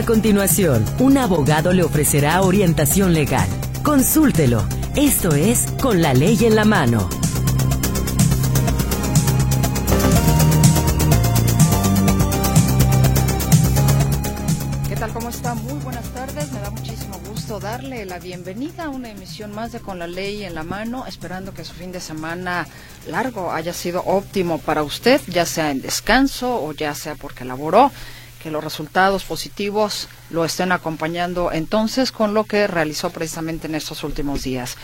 A continuación, un abogado le ofrecerá orientación legal. Consúltelo. Esto es Con la ley en la mano. ¿Qué tal? ¿Cómo está? Muy buenas tardes. Me da muchísimo gusto darle la bienvenida a una emisión más de Con la ley en la mano, esperando que su fin de semana largo haya sido óptimo para usted, ya sea en descanso o ya sea porque laboró que los resultados positivos lo estén acompañando entonces con lo que realizó precisamente en estos últimos días.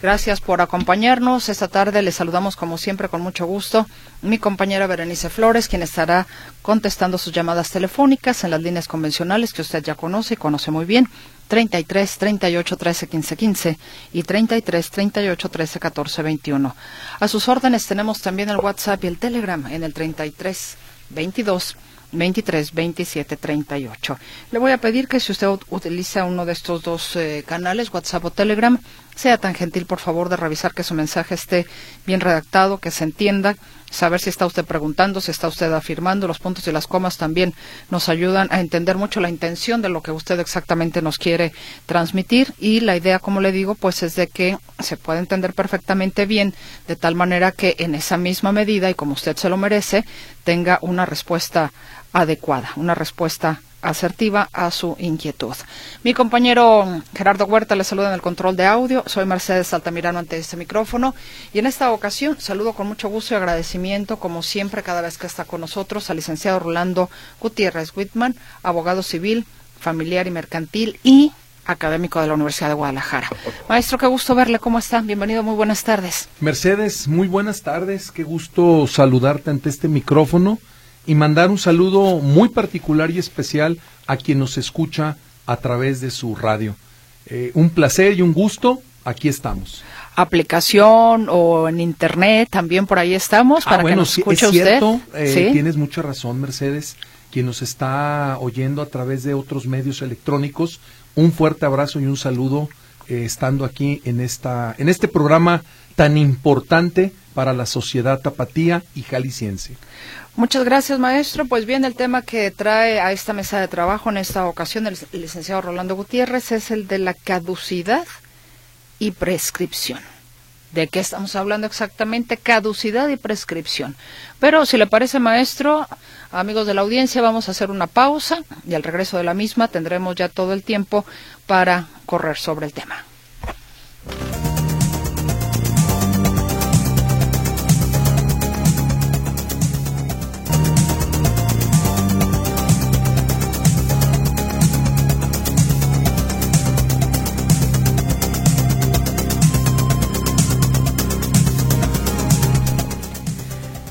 Gracias por acompañarnos. Esta tarde le saludamos como siempre con mucho gusto mi compañera Berenice Flores, quien estará contestando sus llamadas telefónicas en las líneas convencionales que usted ya conoce y conoce muy bien. 33 38 13 15 15 y 33 38 13 14 21. A sus órdenes tenemos también el WhatsApp y el Telegram en el 33 22 23 27 38. Le voy a pedir que si usted utiliza uno de estos dos eh, canales, WhatsApp o Telegram, sea tan gentil por favor de revisar que su mensaje esté bien redactado, que se entienda, saber si está usted preguntando, si está usted afirmando. Los puntos y las comas también nos ayudan a entender mucho la intención de lo que usted exactamente nos quiere transmitir y la idea, como le digo, pues es de que se pueda entender perfectamente bien de tal manera que en esa misma medida y como usted se lo merece, tenga una respuesta adecuada, una respuesta asertiva a su inquietud. Mi compañero Gerardo Huerta le saluda en el control de audio. Soy Mercedes Altamirano ante este micrófono y en esta ocasión saludo con mucho gusto y agradecimiento, como siempre, cada vez que está con nosotros, al licenciado Rolando Gutiérrez Whitman, abogado civil, familiar y mercantil y académico de la Universidad de Guadalajara. Maestro, qué gusto verle. ¿Cómo está? Bienvenido. Muy buenas tardes. Mercedes, muy buenas tardes. Qué gusto saludarte ante este micrófono y mandar un saludo muy particular y especial a quien nos escucha a través de su radio. Eh, un placer y un gusto, aquí estamos. Aplicación o en internet, también por ahí estamos, ah, para bueno, que nos escuche es cierto, usted. eh, Tienes mucha razón, Mercedes. Quien nos está oyendo a través de otros medios electrónicos, un fuerte abrazo y un saludo eh, estando aquí en, esta, en este programa tan importante para la sociedad tapatía y jalisciense. Muchas gracias, maestro. Pues bien, el tema que trae a esta mesa de trabajo en esta ocasión el licenciado Rolando Gutiérrez es el de la caducidad y prescripción. ¿De qué estamos hablando exactamente? Caducidad y prescripción. Pero si le parece, maestro, amigos de la audiencia, vamos a hacer una pausa y al regreso de la misma tendremos ya todo el tiempo para correr sobre el tema.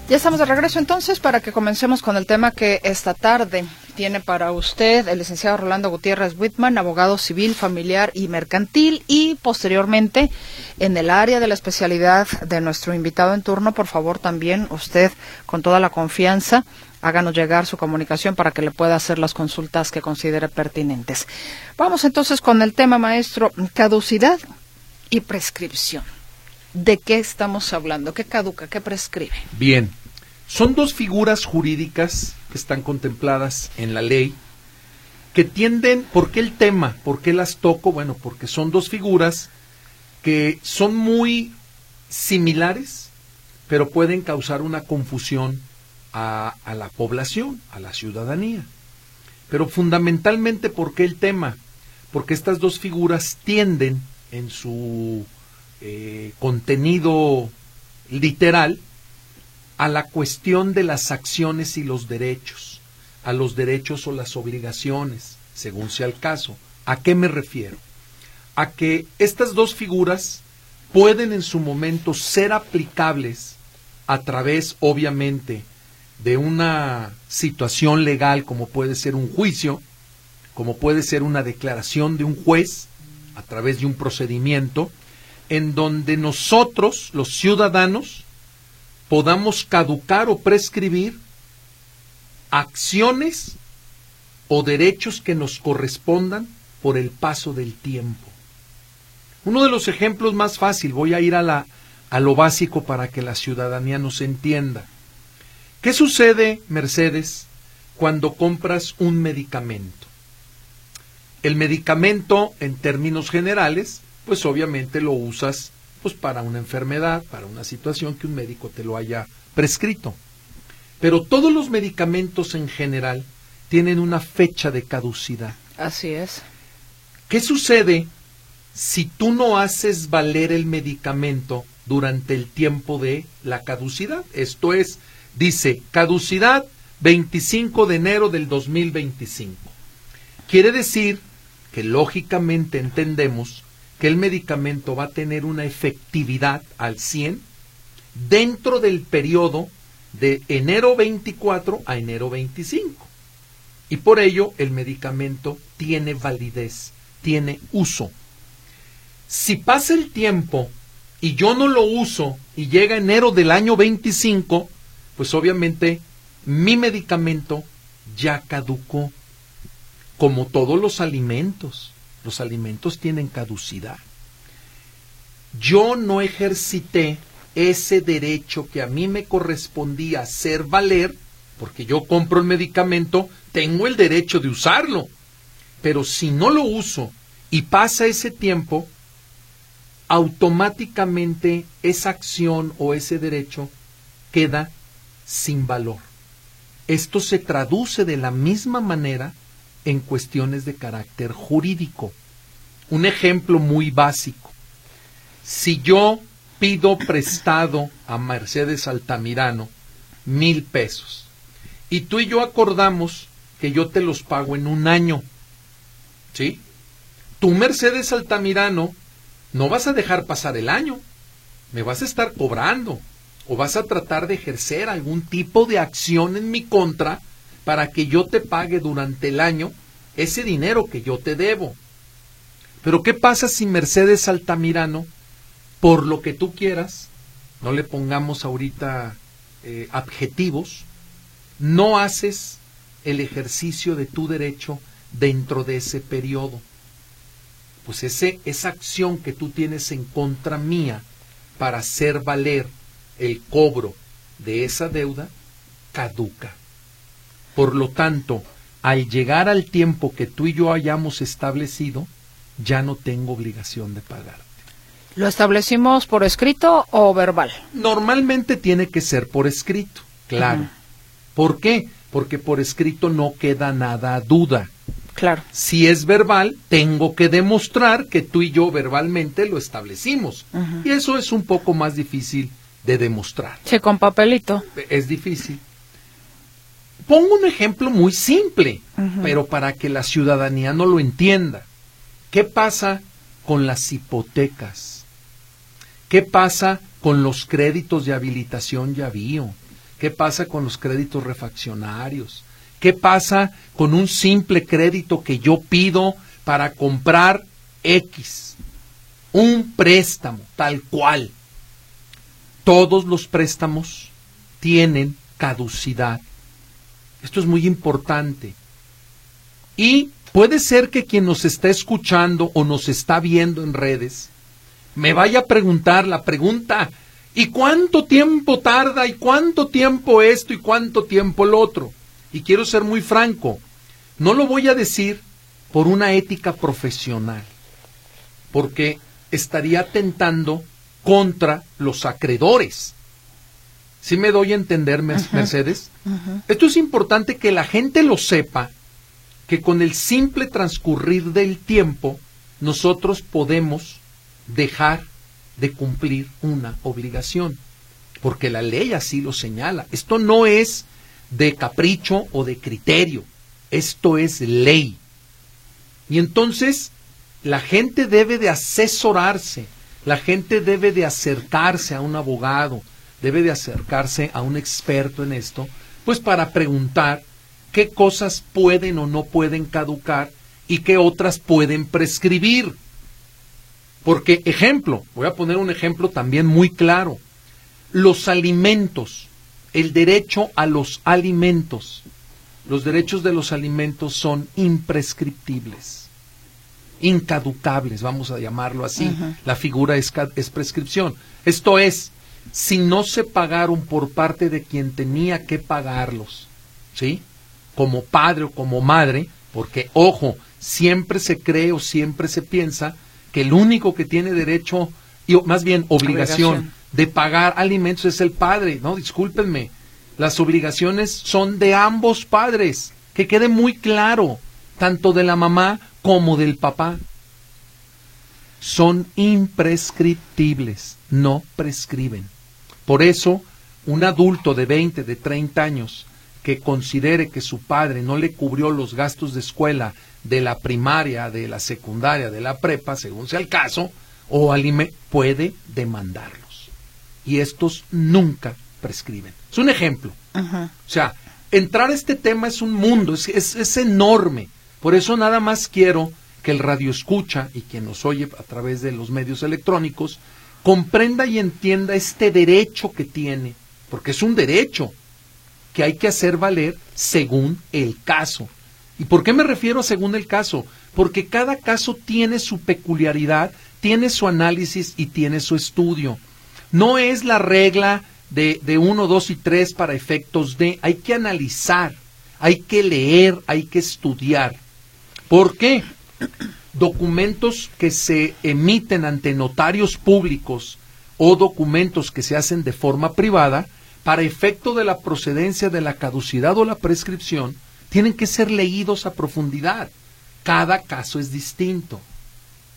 Ya estamos de regreso entonces para que comencemos con el tema que esta tarde tiene para usted el licenciado Rolando Gutiérrez Whitman, abogado civil, familiar y mercantil y posteriormente en el área de la especialidad de nuestro invitado en turno, por favor también usted con toda la confianza háganos llegar su comunicación para que le pueda hacer las consultas que considere pertinentes. Vamos entonces con el tema maestro, caducidad y prescripción. ¿De qué estamos hablando? ¿Qué caduca? ¿Qué prescribe? Bien, son dos figuras jurídicas que están contempladas en la ley que tienden, ¿por qué el tema? ¿Por qué las toco? Bueno, porque son dos figuras que son muy similares, pero pueden causar una confusión a, a la población, a la ciudadanía. Pero fundamentalmente, ¿por qué el tema? Porque estas dos figuras tienden en su eh, contenido literal a la cuestión de las acciones y los derechos, a los derechos o las obligaciones, según sea el caso. ¿A qué me refiero? A que estas dos figuras pueden en su momento ser aplicables a través, obviamente, de una situación legal como puede ser un juicio, como puede ser una declaración de un juez, a través de un procedimiento, en donde nosotros, los ciudadanos, podamos caducar o prescribir acciones o derechos que nos correspondan por el paso del tiempo. Uno de los ejemplos más fácil, voy a ir a, la, a lo básico para que la ciudadanía nos entienda. ¿Qué sucede, Mercedes, cuando compras un medicamento? El medicamento, en términos generales, pues obviamente lo usas pues para una enfermedad, para una situación que un médico te lo haya prescrito. Pero todos los medicamentos en general tienen una fecha de caducidad. Así es. ¿Qué sucede si tú no haces valer el medicamento durante el tiempo de la caducidad? Esto es, dice, caducidad 25 de enero del 2025. Quiere decir que lógicamente entendemos que el medicamento va a tener una efectividad al 100 dentro del periodo de enero 24 a enero 25. Y por ello el medicamento tiene validez, tiene uso. Si pasa el tiempo y yo no lo uso y llega enero del año 25, pues obviamente mi medicamento ya caducó, como todos los alimentos. Los alimentos tienen caducidad. Yo no ejercité ese derecho que a mí me correspondía hacer valer, porque yo compro el medicamento, tengo el derecho de usarlo. Pero si no lo uso y pasa ese tiempo, automáticamente esa acción o ese derecho queda sin valor. Esto se traduce de la misma manera en cuestiones de carácter jurídico. Un ejemplo muy básico. Si yo pido prestado a Mercedes Altamirano mil pesos y tú y yo acordamos que yo te los pago en un año, ¿sí? Tú, Mercedes Altamirano, no vas a dejar pasar el año, me vas a estar cobrando o vas a tratar de ejercer algún tipo de acción en mi contra para que yo te pague durante el año ese dinero que yo te debo. Pero ¿qué pasa si Mercedes Altamirano, por lo que tú quieras, no le pongamos ahorita eh, adjetivos, no haces el ejercicio de tu derecho dentro de ese periodo? Pues ese, esa acción que tú tienes en contra mía para hacer valer el cobro de esa deuda caduca. Por lo tanto, al llegar al tiempo que tú y yo hayamos establecido, ya no tengo obligación de pagarte. ¿Lo establecimos por escrito o verbal? Normalmente tiene que ser por escrito, claro. ¿Por qué? Porque por escrito no queda nada a duda. Claro. Si es verbal, tengo que demostrar que tú y yo verbalmente lo establecimos. Y eso es un poco más difícil de demostrar. Sí, con papelito. Es difícil. Pongo un ejemplo muy simple, pero para que la ciudadanía no lo entienda. ¿Qué pasa con las hipotecas? ¿Qué pasa con los créditos de habilitación y avío? ¿Qué pasa con los créditos refaccionarios? ¿Qué pasa con un simple crédito que yo pido para comprar X? Un préstamo, tal cual. Todos los préstamos tienen caducidad esto es muy importante. Y puede ser que quien nos está escuchando o nos está viendo en redes me vaya a preguntar la pregunta, ¿y cuánto tiempo tarda? ¿Y cuánto tiempo esto? ¿Y cuánto tiempo el otro? Y quiero ser muy franco, no lo voy a decir por una ética profesional, porque estaría atentando contra los acreedores. ¿Sí me doy a entender, Mercedes? Esto es importante que la gente lo sepa, que con el simple transcurrir del tiempo, nosotros podemos dejar de cumplir una obligación, porque la ley así lo señala. Esto no es de capricho o de criterio, esto es ley. Y entonces la gente debe de asesorarse, la gente debe de acercarse a un abogado, debe de acercarse a un experto en esto, pues para preguntar qué cosas pueden o no pueden caducar y qué otras pueden prescribir. Porque, ejemplo, voy a poner un ejemplo también muy claro. Los alimentos, el derecho a los alimentos, los derechos de los alimentos son imprescriptibles, incaducables, vamos a llamarlo así. La figura es, es prescripción. Esto es, si no se pagaron por parte de quien tenía que pagarlos, ¿sí? Como padre o como madre, porque, ojo, siempre se cree o siempre se piensa que el único que tiene derecho, y más bien obligación, Obligación. de pagar alimentos es el padre. No, discúlpenme. Las obligaciones son de ambos padres. Que quede muy claro, tanto de la mamá como del papá. Son imprescriptibles, no prescriben. Por eso, un adulto de 20, de 30 años, que considere que su padre no le cubrió los gastos de escuela de la primaria, de la secundaria, de la prepa, según sea el caso, o alime- puede demandarlos. Y estos nunca prescriben. Es un ejemplo. O sea, entrar a este tema es un mundo, es, es, es enorme. Por eso nada más quiero que el radio escucha y quien nos oye a través de los medios electrónicos comprenda y entienda este derecho que tiene, porque es un derecho que hay que hacer valer según el caso. ¿Y por qué me refiero a según el caso? Porque cada caso tiene su peculiaridad, tiene su análisis y tiene su estudio. No es la regla de, de uno, dos y tres para efectos de... Hay que analizar, hay que leer, hay que estudiar. ¿Por qué? Documentos que se emiten ante notarios públicos o documentos que se hacen de forma privada, para efecto de la procedencia de la caducidad o la prescripción, tienen que ser leídos a profundidad. Cada caso es distinto.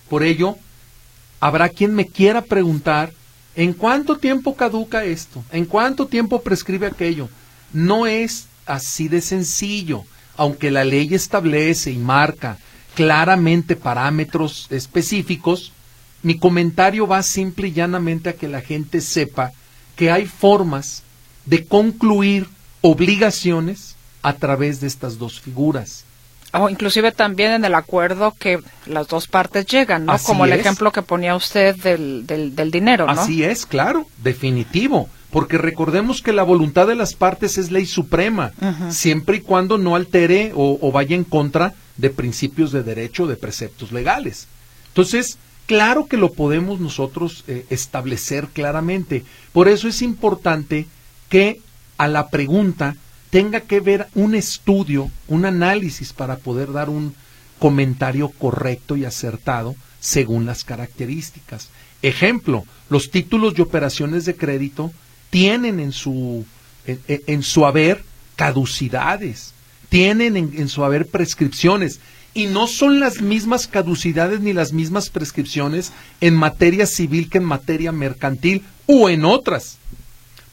Por ello, habrá quien me quiera preguntar, ¿en cuánto tiempo caduca esto? ¿En cuánto tiempo prescribe aquello? No es así de sencillo, aunque la ley establece y marca claramente parámetros específicos, mi comentario va simple y llanamente a que la gente sepa que hay formas de concluir obligaciones a través de estas dos figuras. O inclusive también en el acuerdo que las dos partes llegan, ¿no? Así Como el es. ejemplo que ponía usted del, del, del dinero, ¿no? Así es, claro, definitivo, porque recordemos que la voluntad de las partes es ley suprema, siempre y cuando no altere o, o vaya en contra de principios de derecho, de preceptos legales. Entonces, claro que lo podemos nosotros eh, establecer claramente. Por eso es importante que a la pregunta tenga que ver un estudio, un análisis para poder dar un comentario correcto y acertado según las características. Ejemplo, los títulos y operaciones de crédito tienen en su, en su haber caducidades, tienen en, en su haber prescripciones y no son las mismas caducidades ni las mismas prescripciones en materia civil que en materia mercantil o en otras.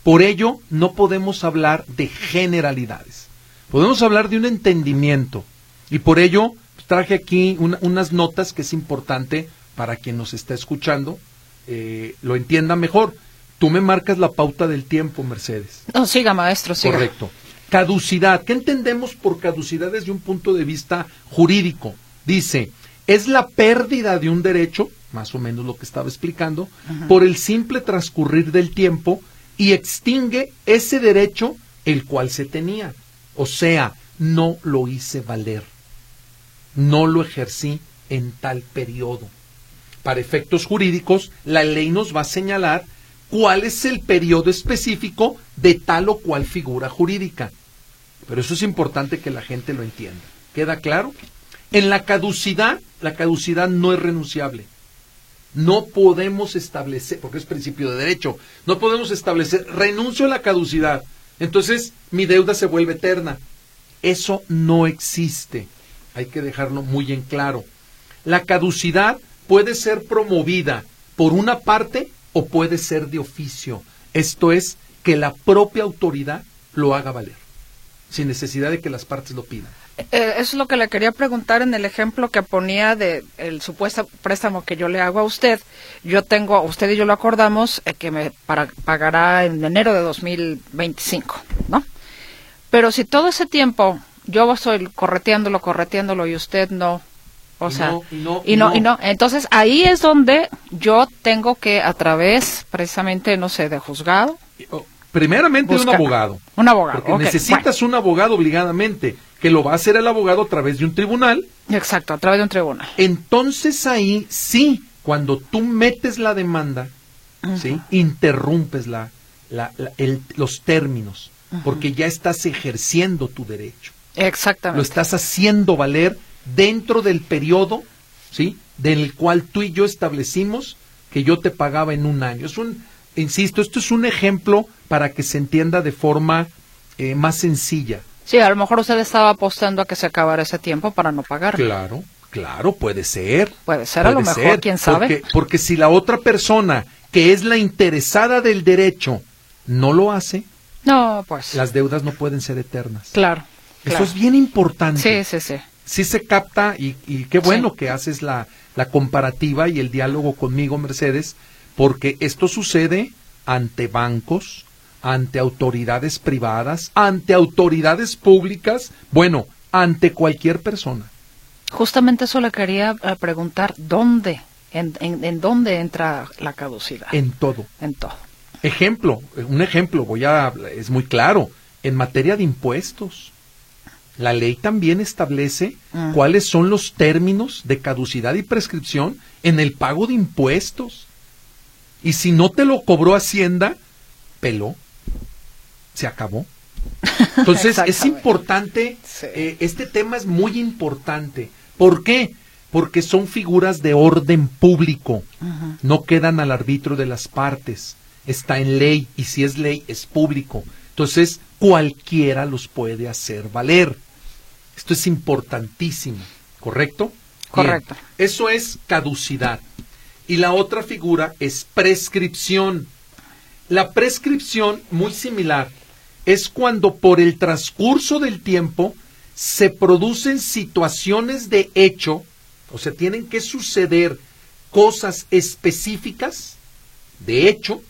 Por ello, no podemos hablar de generalidades. Podemos hablar de un entendimiento. Y por ello, traje aquí una- unas notas que es importante para quien nos está escuchando eh, lo entienda mejor. Tú me marcas la pauta del tiempo, Mercedes. No, siga, maestro, siga. Correcto. Caducidad. ¿Qué entendemos por caducidad desde un punto de vista jurídico? Dice, es la pérdida de un derecho, más o menos lo que estaba explicando, por el simple transcurrir del tiempo y extingue ese derecho el cual se tenía. O sea, no lo hice valer. No lo ejercí en tal periodo. Para efectos jurídicos, la ley nos va a señalar cuál es el periodo específico de tal o cual figura jurídica. Pero eso es importante que la gente lo entienda. ¿Queda claro? En la caducidad, la caducidad no es renunciable. No podemos establecer, porque es principio de derecho, no podemos establecer, renuncio a la caducidad, entonces mi deuda se vuelve eterna. Eso no existe. Hay que dejarlo muy en claro. La caducidad puede ser promovida por una parte o puede ser de oficio. Esto es, que la propia autoridad lo haga valer, sin necesidad de que las partes lo pidan. Eh, eso es lo que le quería preguntar en el ejemplo que ponía de el supuesto préstamo que yo le hago a usted. Yo tengo, usted y yo lo acordamos, eh, que me pagará en enero de 2025, ¿no? Pero si todo ese tiempo yo estoy correteándolo, correteándolo y usted no, o Y sea, no, y no, y no, no. y no. Entonces ahí es donde yo tengo que a través, precisamente, no sé, de juzgado, Oh, Primeramente un abogado. un abogado. Porque necesitas un abogado obligadamente, que lo va a hacer el abogado a través de un tribunal. exacto, a través de un tribunal. Entonces ahí sí, cuando tú metes la demanda, ¿sí? interrumpes la, la- la- el- los términos, porque ya estás ejerciendo tu derecho. Exactamente. Lo estás haciendo valer dentro del periodo, ¿sí? Del cual tú y yo establecimos que yo te pagaba en un año. Es un, insisto, esto es un ejemplo para que se entienda de forma eh, más sencilla. Sí, a lo mejor usted estaba apostando a que se acabara ese tiempo para no pagar. Claro, claro, puede ser. Puede ser, a lo mejor, quién sabe. Porque, porque si la otra persona, que es la interesada del derecho, no lo hace, no, pues. las deudas no pueden ser eternas. Claro. Eso es bien importante. Sí, sí, sí. Sí se capta y, y qué bueno que haces la, la comparativa y el diálogo conmigo, Mercedes, porque esto sucede ante bancos, ante autoridades privadas, ante autoridades públicas, bueno, ante cualquier persona. Justamente eso le quería eh, preguntar, ¿dónde? En, en, dónde entra la caducidad? En todo. En todo. Ejemplo, un ejemplo, voy a, es muy claro, en materia de impuestos. La ley también establece mm. cuáles son los términos de caducidad y prescripción en el pago de impuestos. Y si no te lo cobró Hacienda, peló se acabó. Entonces es importante, eh, este tema es muy importante. ¿Por qué? Porque son figuras de orden público, no quedan al arbitrio de las partes, está en ley y si es ley es público. Entonces cualquiera los puede hacer valer. Esto es importantísimo, ¿correcto? Correcto. eso es caducidad. Y la otra figura es prescripción. La prescripción, muy similar, es cuando por el transcurso del tiempo se producen situaciones de hecho, o sea, tienen que suceder cosas específicas de hecho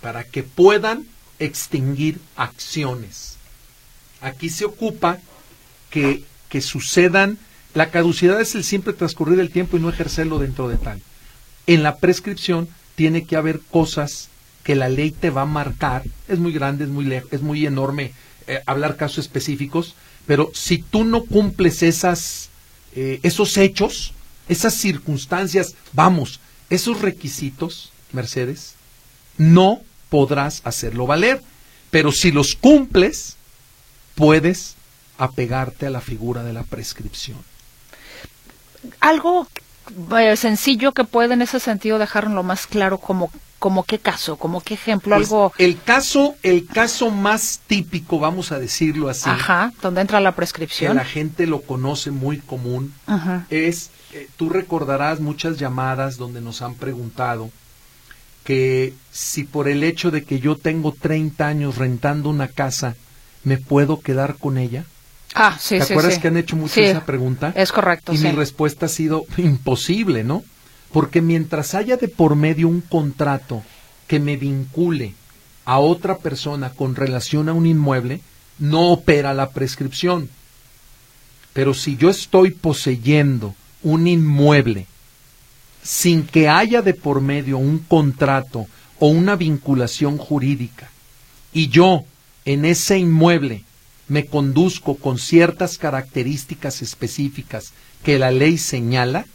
para que puedan extinguir acciones. Aquí se ocupa que, sucedan, la caducidad es el siempre transcurrir del tiempo y no ejercerlo dentro de tal. En la prescripción tiene que haber cosas que la ley te va a marcar, es muy grande, es muy, es muy enorme eh, hablar casos específicos, pero si tú no cumples esas, eh, esos hechos, esas circunstancias, vamos, esos requisitos, Mercedes, no podrás hacerlo valer. Pero si los cumples, puedes apegarte a la figura de la prescripción. Algo eh, sencillo que puede en ese sentido dejarlo más claro como como qué caso, como qué ejemplo, pues, algo. El caso, el caso más típico, vamos a decirlo así. Ajá, donde entra la prescripción. Que la gente lo conoce muy común. Es, eh, tú recordarás muchas llamadas donde nos han preguntado que si por el hecho de que yo tengo 30 años rentando una casa, me puedo quedar con ella. Ah, sí, ¿Te sí. acuerdas que han hecho mucho esa pregunta? Es correcto. Y mi respuesta ha sido imposible, ¿no? Porque mientras haya de por medio un contrato que me vincule a otra persona con relación a un inmueble, no opera la prescripción. Pero si yo estoy poseyendo un inmueble sin que haya de por medio un contrato o una vinculación jurídica, y yo en ese inmueble me conduzco con ciertas características específicas que la ley señala,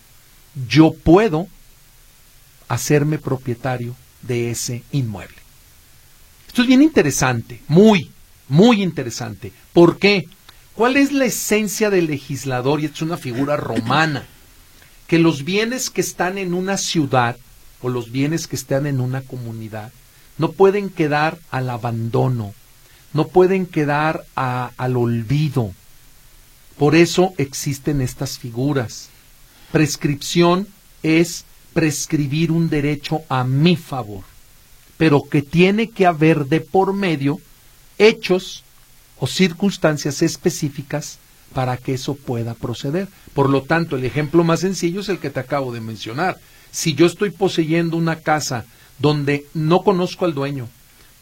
yo puedo hacerme propietario de ese inmueble. Esto es bien interesante, muy, muy interesante. ¿Por qué? ¿Cuál es la esencia del legislador? Y es una figura romana. Que los bienes que están en una ciudad o los bienes que están en una comunidad no pueden quedar al abandono, no pueden quedar al olvido. Por eso existen estas figuras. Prescripción es prescribir un derecho a mi favor, pero que tiene que haber de por medio hechos o circunstancias específicas para que eso pueda proceder. Por lo tanto, el ejemplo más sencillo es el que te acabo de mencionar. Si yo estoy poseyendo una casa donde no conozco al dueño,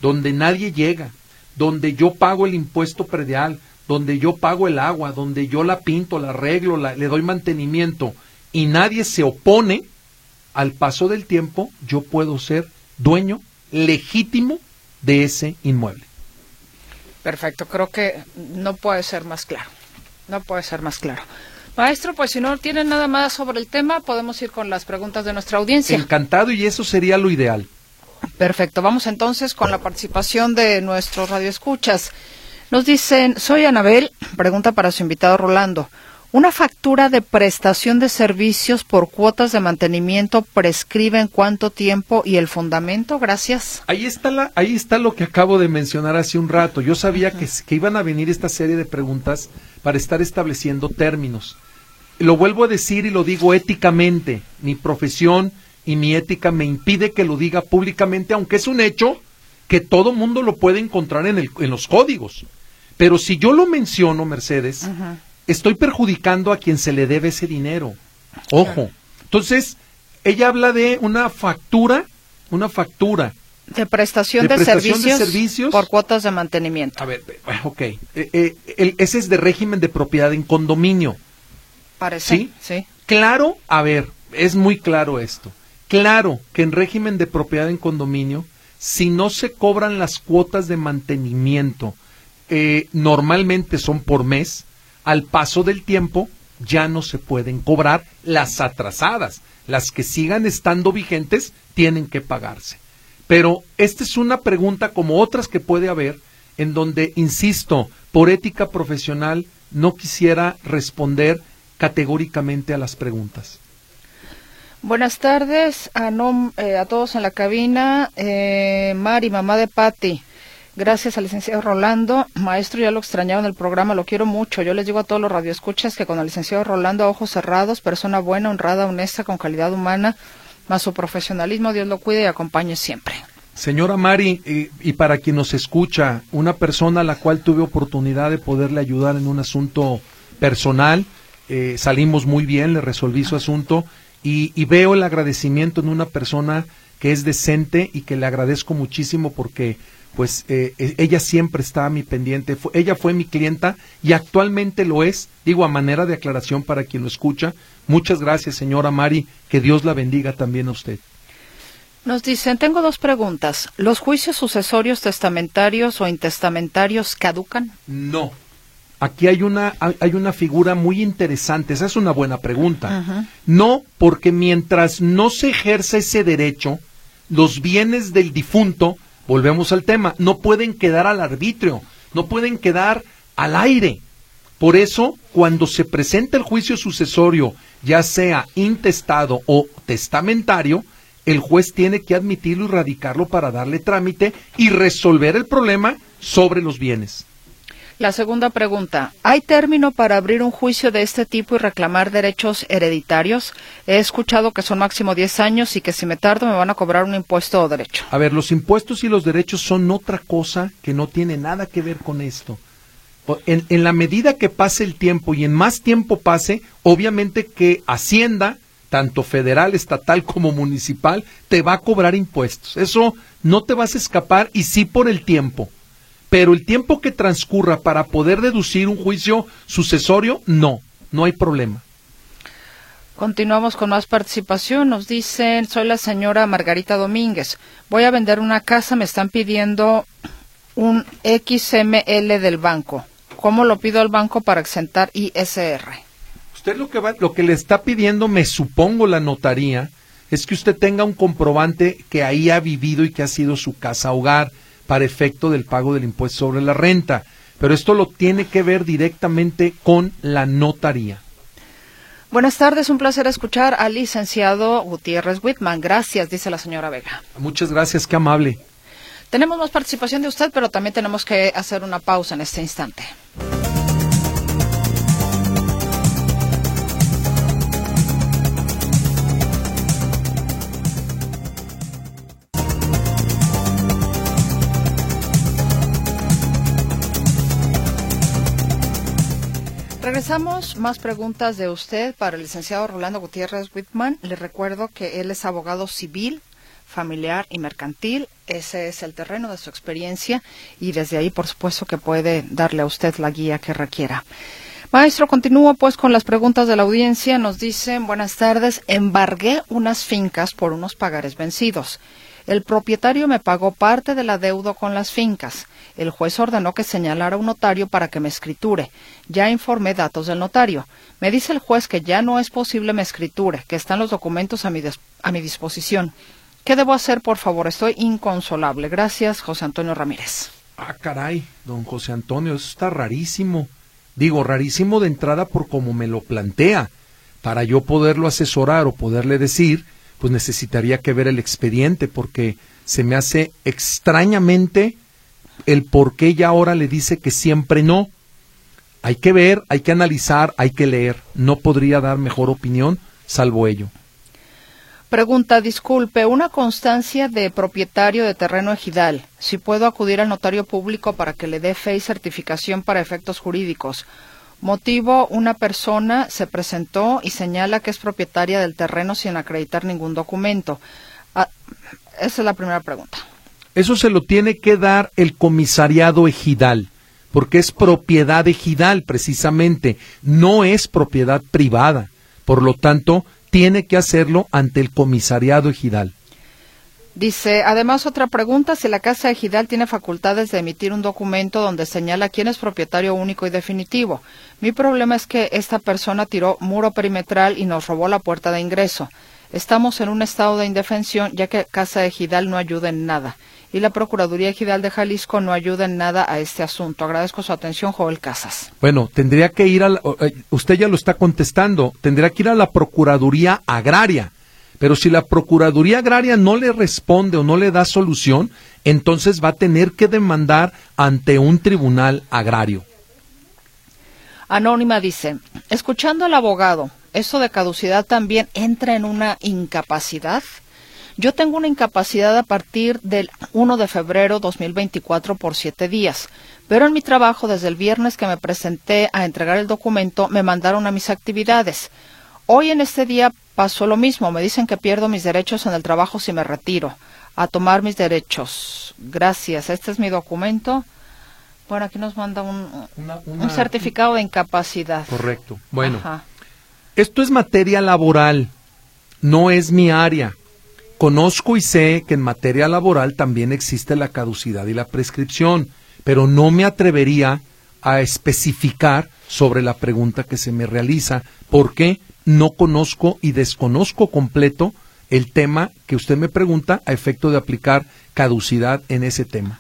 donde nadie llega, donde yo pago el impuesto predial, donde yo pago el agua, donde yo la pinto, la arreglo, le doy mantenimiento y nadie se opone, al paso del tiempo yo puedo ser dueño legítimo de ese inmueble. Perfecto, creo que no puede ser más claro. No puede ser más claro. Maestro, pues si no tienen nada más sobre el tema, podemos ir con las preguntas de nuestra audiencia. Encantado y eso sería lo ideal. Perfecto, vamos entonces con la participación de nuestros radioescuchas. Nos dicen, soy Anabel, pregunta para su invitado Rolando. ¿Una factura de prestación de servicios por cuotas de mantenimiento prescribe en cuánto tiempo y el fundamento? Gracias. Ahí está, la, ahí está lo que acabo de mencionar hace un rato. Yo sabía que, que iban a venir esta serie de preguntas para estar estableciendo términos. Lo vuelvo a decir y lo digo éticamente. Mi profesión y mi ética me impide que lo diga públicamente, aunque es un hecho que todo mundo lo puede encontrar en, el, en los códigos. Pero si yo lo menciono, Mercedes, estoy perjudicando a quien se le debe ese dinero. Ojo. Entonces, ella habla de una factura, una factura. De prestación, de, servicios por cuotas de mantenimiento. A ver, ok. Eh, eh, ese es de régimen de propiedad en condominio. Parece. ¿Sí? Sí. Claro, a ver, es muy claro esto. Claro que en régimen de propiedad en condominio, si no se cobran las cuotas de mantenimiento, eh, normalmente son por mes, al paso del tiempo ya no se pueden cobrar las atrasadas. Las que sigan estando vigentes tienen que pagarse. Pero esta es una pregunta como otras que puede haber, en donde, insisto, por ética profesional, no quisiera responder categóricamente a las preguntas. Buenas tardes a, eh, a todos en la cabina. Eh, Mari, mamá de Patti. Gracias al licenciado Rolando. Maestro, ya lo extrañaba en el programa, lo quiero mucho. Yo les digo a todos los radioescuchas que con el licenciado Rolando, a ojos cerrados, persona buena, honrada, honesta, con calidad humana, más su profesionalismo, Dios lo cuide y acompañe siempre. Señora Mari, y, para quien nos escucha, una persona a la cual tuve oportunidad de poderle ayudar en un asunto personal, eh, salimos muy bien, le resolví su asunto y, y veo el agradecimiento en una persona que es decente y que le agradezco muchísimo porque pues eh, e, ella siempre está a mi pendiente. ella fue mi clienta y actualmente lo es. Digo a manera de aclaración para quien lo escucha. Muchas gracias, señora Mari. Que Dios la bendiga también a usted. Nos dicen, tengo dos preguntas. ¿Los juicios sucesorios testamentarios o intestamentarios caducan? No. Aquí hay una, hay una figura muy interesante. Esa es una buena pregunta. No, porque mientras no se ejerce ese derecho, los bienes del difunto volvemos al tema, no pueden quedar al arbitrio, no pueden quedar al aire. Por eso, cuando se presenta el juicio sucesorio, ya sea intestado o testamentario, el juez tiene que admitirlo y radicarlo para darle trámite y resolver el problema sobre los bienes. La segunda pregunta, ¿hay término para abrir un juicio de este tipo y reclamar derechos hereditarios? He escuchado que son máximo 10 años y que si me tardo me van a cobrar un impuesto o derecho. A ver, los impuestos y los derechos son otra cosa que no tiene nada que ver con esto. En, en la medida que pase el tiempo y en más tiempo pase, obviamente que Hacienda, tanto federal, estatal como municipal, te va a cobrar impuestos. Eso no te vas a escapar y sí por el tiempo pero el tiempo que transcurra para poder deducir un juicio sucesorio, no, no hay problema. Continuamos con más participación. Nos dicen, soy la señora Margarita Domínguez. Voy a vender una casa, me están pidiendo un XML del banco. ¿Cómo lo pido al banco para exentar ISR? Usted lo que, va, lo que le está pidiendo, me supongo la notaría, es que usted tenga un comprobante que ahí ha vivido y que ha sido su casa hogar para efecto del pago del impuesto sobre la renta. Pero esto lo tiene que ver directamente con la notaría. Buenas tardes, un placer escuchar al licenciado Gutiérrez Whitman. Gracias, dice la señora Vega. Muchas gracias, qué amable. Tenemos más participación de usted, pero también tenemos que hacer una pausa en este instante. Regresamos, más preguntas de usted para el licenciado Rolando Gutiérrez Whitman. Le recuerdo que él es abogado civil, familiar y mercantil. Ese es el terreno de su experiencia y desde ahí, por supuesto, que puede darle a usted la guía que requiera. Maestro, continúa pues con las preguntas de la audiencia. Nos dicen, buenas tardes, embargué unas fincas por unos pagares vencidos. El propietario me pagó parte de la deuda con las fincas. El juez ordenó que señalara un notario para que me escriture. Ya informé datos del notario. Me dice el juez que ya no es posible me escriture, que están los documentos a mi, a mi disposición. ¿Qué debo hacer, por favor? Estoy inconsolable. Gracias, José Antonio Ramírez. Ah, caray, don José Antonio, eso está rarísimo. Digo, rarísimo de entrada por como me lo plantea. Para yo poderlo asesorar o poderle decir, pues necesitaría que ver el expediente porque se me hace extrañamente el por qué ella ahora le dice que siempre no. Hay que ver, hay que analizar, hay que leer. No podría dar mejor opinión salvo ello. Pregunta, disculpe, una constancia de propietario de terreno ejidal. Si puedo acudir al notario público para que le dé fe y certificación para efectos jurídicos. Motivo, una persona se presentó y señala que es propietaria del terreno sin acreditar ningún documento. Ah, esa es la primera pregunta. Eso se lo tiene que dar el comisariado ejidal, porque es propiedad ejidal precisamente, no es propiedad privada. Por lo tanto, tiene que hacerlo ante el comisariado ejidal. Dice, además otra pregunta, si la Casa Ejidal tiene facultades de emitir un documento donde señala quién es propietario único y definitivo. Mi problema es que esta persona tiró muro perimetral y nos robó la puerta de ingreso. Estamos en un estado de indefensión ya que Casa Ejidal no ayuda en nada y la Procuraduría Ejidal de Jalisco no ayuda en nada a este asunto. Agradezco su atención, Joel Casas. Bueno, tendría que ir a, eh, usted ya lo está contestando, tendría que ir a la Procuraduría Agraria. Pero si la Procuraduría Agraria no le responde o no le da solución, entonces va a tener que demandar ante un tribunal agrario. Anónima dice, escuchando al abogado, ¿eso de caducidad también entra en una incapacidad? Yo tengo una incapacidad a partir del 1 de febrero 2024 por siete días, pero en mi trabajo desde el viernes que me presenté a entregar el documento me mandaron a mis actividades. Hoy en este día pasó lo mismo, me dicen que pierdo mis derechos en el trabajo si me retiro. A tomar mis derechos. Gracias, este es mi documento. Bueno, aquí nos manda un, un certificado de incapacidad. Correcto. Bueno, esto es materia laboral, no es mi área. Conozco y sé que en materia laboral también existe la caducidad y la prescripción, pero no me atrevería a especificar sobre la pregunta que se me realiza, porque no conozco y desconozco completo el tema que usted me pregunta a efecto de aplicar caducidad en ese tema.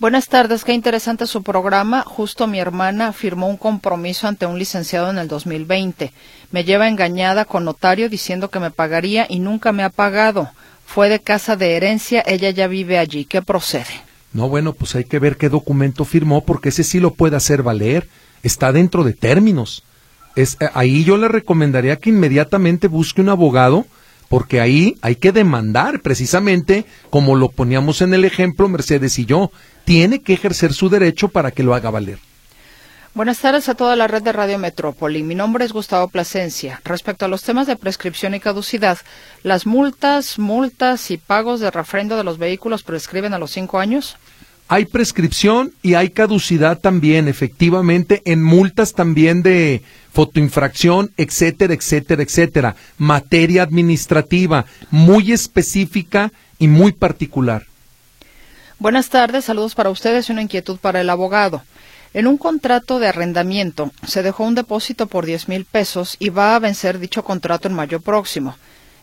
Buenas tardes, qué interesante su programa. Justo mi hermana firmó un compromiso ante un licenciado en el 2020. Me lleva engañada con notario diciendo que me pagaría y nunca me ha pagado. Fue de casa de herencia, ella ya vive allí. ¿Qué procede? No, bueno, pues hay que ver qué documento firmó porque ese sí lo puede hacer valer. Está dentro de términos. Es, eh, ahí yo le recomendaría que inmediatamente busque un abogado porque ahí hay que demandar precisamente como lo poníamos en el ejemplo Mercedes y yo, tiene que ejercer su derecho para que lo haga valer. Buenas tardes a toda la red de Radio Metrópoli. Mi nombre es Gustavo Plasencia. Respecto a los temas de prescripción y caducidad, ¿las multas, multas y pagos de refrendo de los vehículos prescriben a los cinco años? Hay prescripción y hay caducidad también, efectivamente, en multas también de fotoinfracción, etcétera, etcétera, etcétera. Materia administrativa muy específica y muy particular. Buenas tardes, saludos para ustedes y una inquietud para el abogado. En un contrato de arrendamiento se dejó un depósito por diez mil pesos y va a vencer dicho contrato en mayo próximo.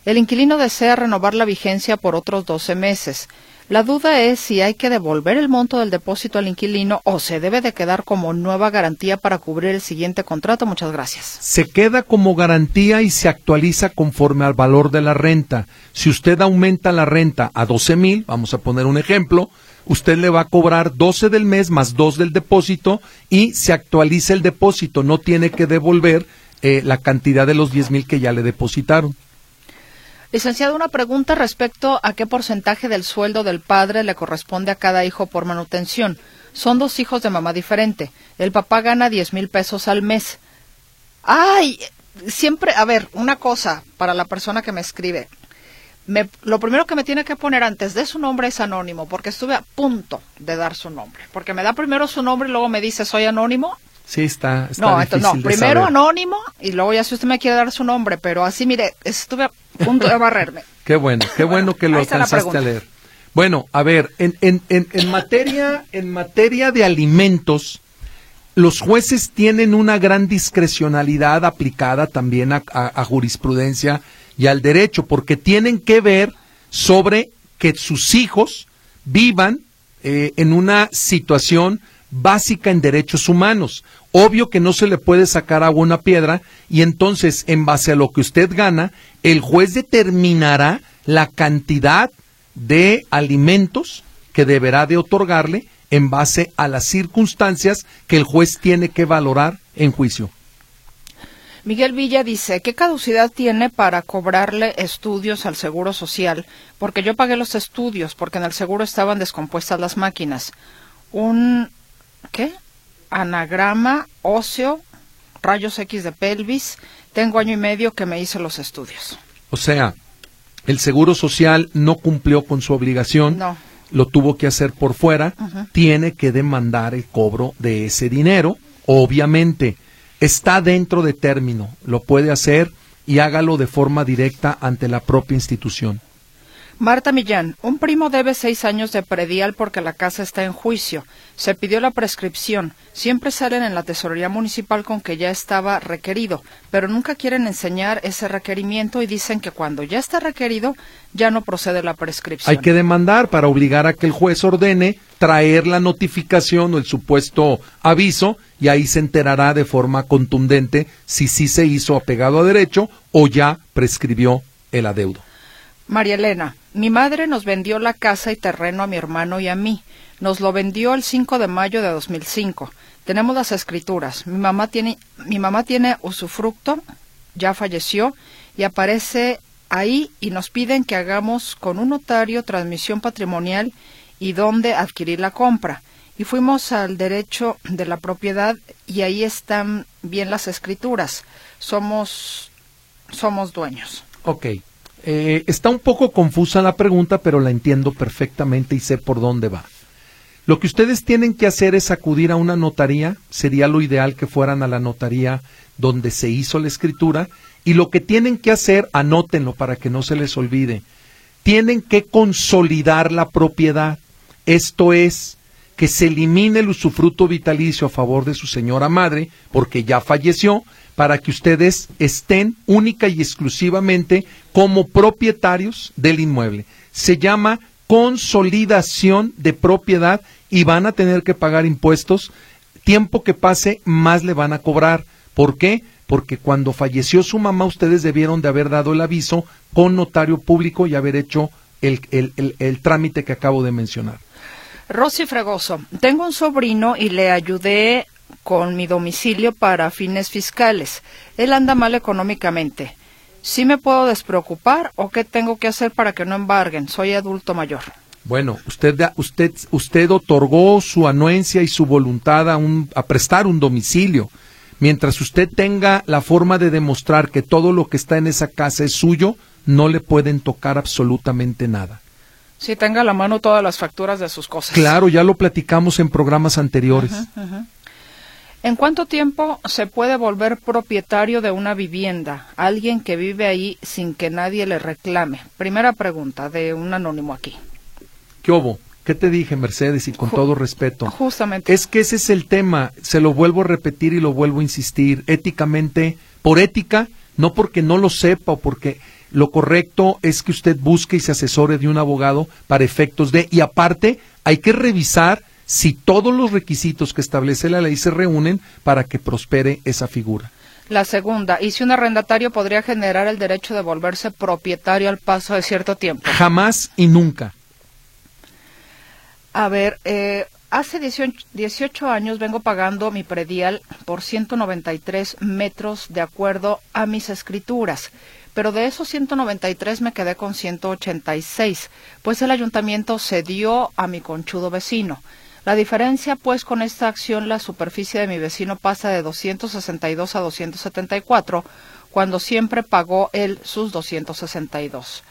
El inquilino desea renovar la vigencia por otros doce meses. La duda es si hay que devolver el monto del depósito al inquilino o se debe de quedar como nueva garantía para cubrir el siguiente contrato. Muchas gracias. Se queda como garantía y se actualiza conforme al valor de la renta. Si usted aumenta la renta a doce mil, vamos a poner un ejemplo, usted le va a cobrar 12 del mes más 2 del depósito y se actualiza el depósito, no tiene que devolver eh, la cantidad de los 10 mil que ya le depositaron. Licenciado, una pregunta respecto a qué porcentaje del sueldo del padre le corresponde a cada hijo por manutención. Son dos hijos de mamá diferente. El papá gana 10 mil pesos al mes. Ay, siempre, a ver, una cosa para la persona que me escribe lo primero que me tiene que poner antes de su nombre es anónimo, porque estuve a punto de dar su nombre. Porque me da primero su nombre y luego me dice, soy anónimo. Sí, está. está no, entonces, no, primero anónimo y luego ya si usted me quiere dar su nombre, pero así, mire, estuve a punto de barrerme. qué bueno, qué bueno que lo alcanzaste a leer. Bueno, a ver, en, en, en, materia, en materia de alimentos, los jueces tienen una gran discrecionalidad aplicada también a jurisprudencia y al derecho, porque tienen que ver sobre que sus hijos vivan eh, en una situación básica en derechos humanos. Obvio que no se le puede sacar agua a una piedra y entonces, en base a lo que usted gana, el juez determinará la cantidad de alimentos que deberá de otorgarle en base a las circunstancias que el juez tiene que valorar en juicio. Miguel Villa dice, ¿qué caducidad tiene para cobrarle estudios al Seguro Social? Porque yo pagué los estudios, porque en el seguro estaban descompuestas las máquinas. Un, ¿qué? Anagrama óseo, rayos X de pelvis. Tengo año y medio que me hice los estudios. O sea, el Seguro Social no cumplió con su obligación. No. Lo tuvo que hacer por fuera. Tiene que demandar el cobro de ese dinero. Obviamente está dentro de término, lo puede hacer y hágalo de forma directa ante la propia institución. Marta Millán, un primo debe seis años de predial porque la casa está en juicio. Se pidió la prescripción. Siempre salen en la tesorería municipal con que ya estaba requerido, pero nunca quieren enseñar ese requerimiento y dicen que cuando ya está requerido ya no procede la prescripción. Hay que demandar para obligar a que el juez ordene traer la notificación o el supuesto aviso y ahí se enterará de forma contundente si sí se hizo apegado a derecho o ya prescribió el adeudo. María Elena, mi madre nos vendió la casa y terreno a mi hermano y a mí. Nos lo vendió el 5 de mayo de 2005. Tenemos las escrituras. Mi mamá tiene, mi mamá tiene usufructo, ya falleció, y aparece ahí y nos piden que hagamos con un notario transmisión patrimonial y dónde adquirir la compra. Y fuimos al derecho de la propiedad y ahí están bien las escrituras. Somos, somos dueños. Ok. Eh, está un poco confusa la pregunta, pero la entiendo perfectamente y sé por dónde va. Lo que ustedes tienen que hacer es acudir a una notaría, sería lo ideal que fueran a la notaría donde se hizo la escritura, y lo que tienen que hacer, anótenlo para que no se les olvide, tienen que consolidar la propiedad, esto es, que se elimine el usufruto vitalicio a favor de su señora madre, porque ya falleció, para que ustedes estén única y exclusivamente como propietarios del inmueble. Se llama consolidación de propiedad y van a tener que pagar impuestos. Tiempo que pase, más le van a cobrar. ¿Por qué? Porque cuando falleció su mamá, ustedes debieron de haber dado el aviso con notario público y haber hecho el, el trámite que acabo de mencionar. Rosy Fregoso, tengo un sobrino y le ayudé con mi domicilio para fines fiscales. Él anda mal económicamente. ¿Sí me puedo despreocupar o qué tengo que hacer para que no embarguen? Soy adulto mayor. Bueno, usted, usted, usted otorgó su anuencia y su voluntad a, un, a prestar un domicilio. Mientras usted tenga la forma de demostrar que todo lo que está en esa casa es suyo, no le pueden tocar absolutamente nada. Si tenga a la mano todas las facturas de sus cosas. Claro, ya lo platicamos en programas anteriores. ¿En cuánto tiempo se puede volver propietario de una vivienda? Alguien que vive ahí sin que nadie le reclame. Primera pregunta de un anónimo aquí. ¿Qué hubo? ¿Qué te dije, Mercedes? Y con todo respeto. Justamente. Es que ese es el tema. Se lo vuelvo a repetir y lo vuelvo a insistir. Éticamente, por ética, no porque no lo sepa o porque lo correcto es que usted busque y se asesore de un abogado para efectos de. Y aparte, hay que revisar si todos los requisitos que establece la ley se reúnen para que prospere esa figura. La segunda, ¿y si un arrendatario podría generar el derecho de volverse propietario al paso de cierto tiempo? Jamás y nunca. A ver, eh, hace 18, años vengo pagando mi predial por 193 metros de acuerdo a mis escrituras, pero de esos 193 me quedé con 186, pues el ayuntamiento cedió a mi conchudo vecino. La diferencia, pues, con esta acción, la superficie de mi vecino pasa de 262 a 274, cuando siempre pagó él sus 262.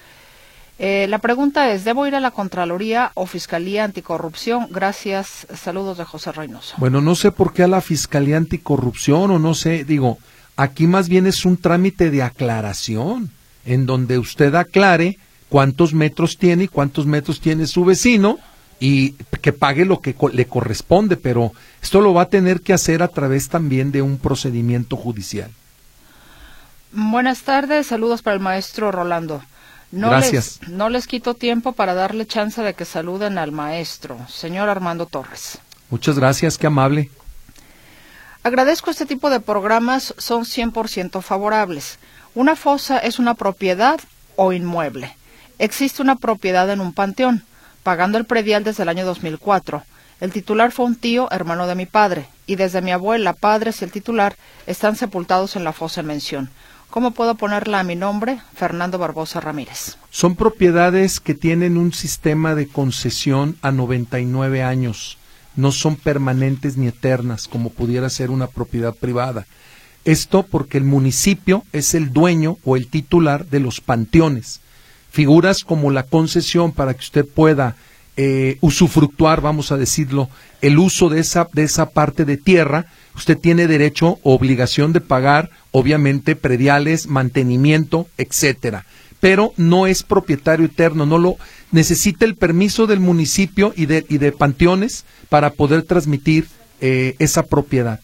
Eh, la pregunta es, ¿debo ir a la Contraloría o Fiscalía Anticorrupción? Gracias. Saludos de José Reynoso. Bueno, no sé por qué a la Fiscalía Anticorrupción o no sé, digo, aquí más bien es un trámite de aclaración, en donde usted aclare cuántos metros tiene y cuántos metros tiene su vecino y que pague lo que le corresponde, pero esto lo va a tener que hacer a través también de un procedimiento judicial. Buenas tardes, saludos para el maestro Rolando. No Gracias. Les, no les quito tiempo para darle chance de que saluden al maestro, señor Armando Torres. Muchas gracias, qué amable. Agradezco este tipo de programas, son 100% favorables. Una fosa es una propiedad o inmueble. Existe una propiedad en un panteón, pagando el predial desde el año 2004. El titular fue un tío, hermano de mi padre, y desde mi abuela, padres y el titular están sepultados en la fosa en mención. ¿Cómo puedo ponerla a mi nombre? Fernando Barbosa Ramírez. Son propiedades que tienen un sistema de concesión a 99 años. No son permanentes ni eternas como pudiera ser una propiedad privada. Esto porque el municipio es el dueño o el titular de los panteones. Figuras como la concesión para que usted pueda eh, usufructuar, vamos a decirlo, el uso de esa, de esa parte de tierra, usted tiene derecho o obligación de pagar, obviamente, prediales, mantenimiento, etcétera. Pero no es propietario eterno, no lo necesita el permiso del municipio y de, y de panteones para poder transmitir eh, esa propiedad.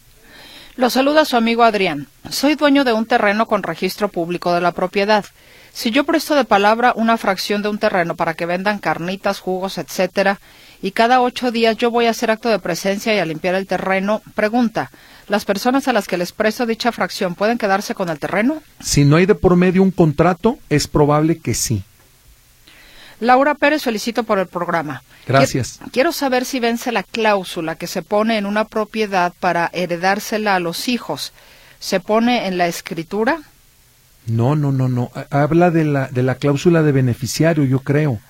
Lo saluda su amigo Adrián. Soy dueño de un terreno con registro público de la propiedad. Si yo presto de palabra una fracción de un terreno para que vendan carnitas, jugos, etcétera, y cada ocho días yo voy a hacer acto de presencia y a limpiar el terreno, pregunta, ¿las personas a las que les presto dicha fracción pueden quedarse con el terreno? Si no hay de por medio un contrato, es probable que sí. Laura Pérez, felicito por el programa. Gracias. Quiero saber si vence la cláusula que se pone en una propiedad para heredársela a los hijos. ¿Se pone en la escritura? No, no, no, no. Habla de la, de la cláusula de beneficiario, yo creo.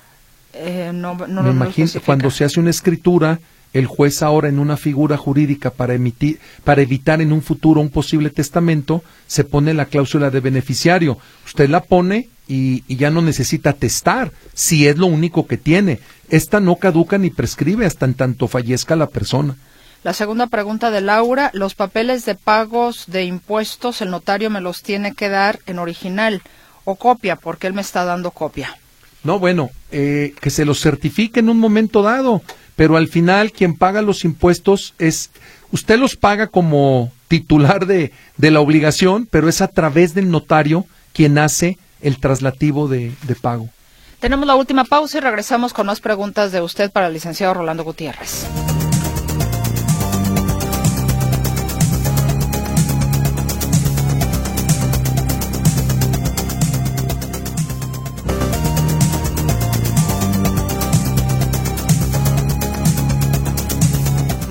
Eh, no, no, Me no imagino cuando se hace una escritura, el juez ahora en una figura jurídica para emitir, para evitar en un futuro un posible testamento, se pone la cláusula de beneficiario. Usted la pone y, y ya no necesita testar, si es lo único que tiene. Esta no caduca ni prescribe hasta en tanto fallezca la persona. La segunda pregunta de Laura, los papeles de pagos de impuestos, el notario me los tiene que dar en original o copia, porque él me está dando copia. No, bueno, eh, que se los certifique en un momento dado, pero al final quien paga los impuestos es, usted los paga como titular de, de la obligación, pero es a través del notario quien hace el traslativo de, de pago. Tenemos la última pausa y regresamos con más preguntas de usted para el licenciado Rolando Gutiérrez.